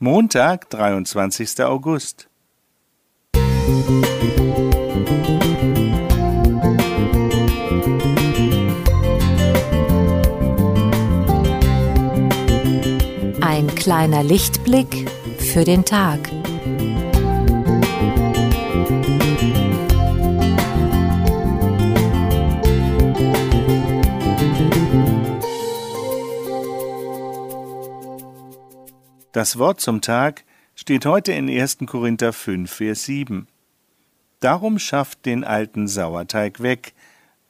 Montag, 23. August. Ein kleiner Lichtblick für den Tag. Das Wort zum Tag steht heute in 1. Korinther 5, Vers 7. Darum schafft den alten Sauerteig weg,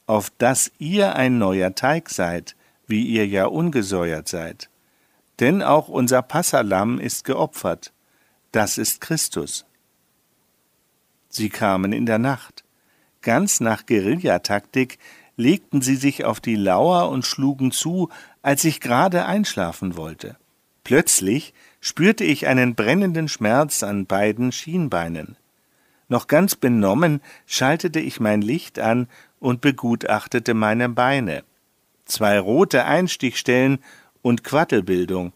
auf dass ihr ein neuer Teig seid, wie ihr ja ungesäuert seid. Denn auch unser Passalam ist geopfert. Das ist Christus. Sie kamen in der Nacht. Ganz nach Guerillataktik legten sie sich auf die Lauer und schlugen zu, als ich gerade einschlafen wollte. Plötzlich spürte ich einen brennenden Schmerz an beiden Schienbeinen. Noch ganz benommen schaltete ich mein Licht an und begutachtete meine Beine. Zwei rote Einstichstellen und Quattelbildung.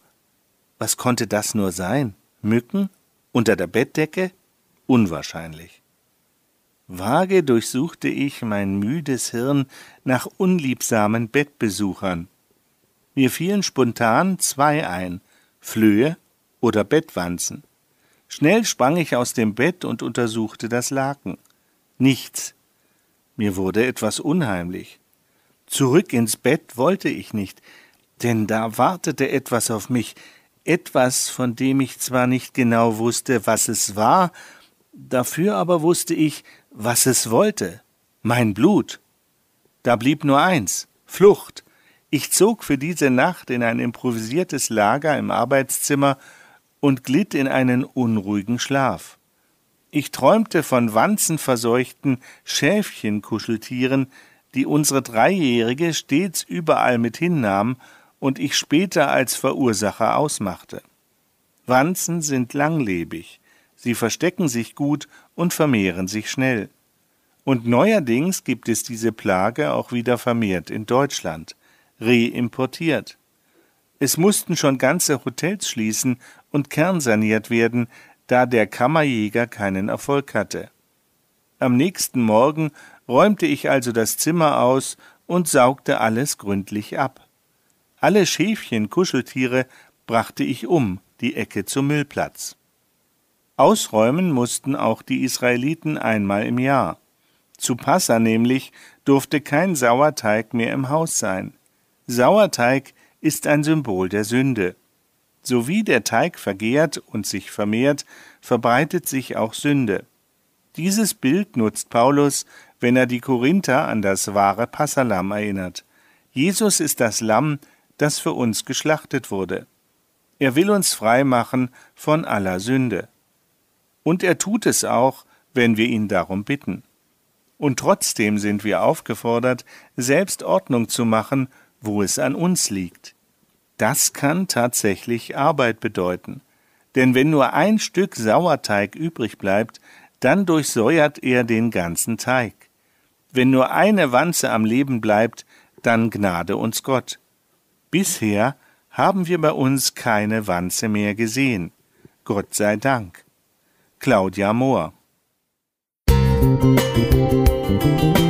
Was konnte das nur sein? Mücken? Unter der Bettdecke? Unwahrscheinlich. Vage durchsuchte ich mein müdes Hirn nach unliebsamen Bettbesuchern. Mir fielen spontan zwei ein, Flöhe oder Bettwanzen. Schnell sprang ich aus dem Bett und untersuchte das Laken. Nichts. Mir wurde etwas unheimlich. Zurück ins Bett wollte ich nicht, denn da wartete etwas auf mich, etwas, von dem ich zwar nicht genau wusste, was es war, dafür aber wusste ich, was es wollte. Mein Blut. Da blieb nur eins Flucht. Ich zog für diese Nacht in ein improvisiertes Lager im Arbeitszimmer und glitt in einen unruhigen Schlaf. Ich träumte von wanzenverseuchten Schäfchenkuscheltieren, die unsere Dreijährige stets überall mit hinnahm und ich später als Verursacher ausmachte. Wanzen sind langlebig, sie verstecken sich gut und vermehren sich schnell. Und neuerdings gibt es diese Plage auch wieder vermehrt in Deutschland reimportiert. Es mussten schon ganze Hotels schließen und kernsaniert werden, da der Kammerjäger keinen Erfolg hatte. Am nächsten Morgen räumte ich also das Zimmer aus und saugte alles gründlich ab. Alle Schäfchen, Kuscheltiere brachte ich um, die Ecke zum Müllplatz. Ausräumen mussten auch die Israeliten einmal im Jahr. Zu Passa nämlich durfte kein Sauerteig mehr im Haus sein. Sauerteig ist ein Symbol der Sünde. So wie der Teig vergehrt und sich vermehrt, verbreitet sich auch Sünde. Dieses Bild nutzt Paulus, wenn er die Korinther an das wahre Passalam erinnert. Jesus ist das Lamm, das für uns geschlachtet wurde. Er will uns frei machen von aller Sünde. Und er tut es auch, wenn wir ihn darum bitten. Und trotzdem sind wir aufgefordert, selbst Ordnung zu machen wo es an uns liegt. Das kann tatsächlich Arbeit bedeuten. Denn wenn nur ein Stück Sauerteig übrig bleibt, dann durchsäuert er den ganzen Teig. Wenn nur eine Wanze am Leben bleibt, dann gnade uns Gott. Bisher haben wir bei uns keine Wanze mehr gesehen. Gott sei Dank. Claudia Mohr Musik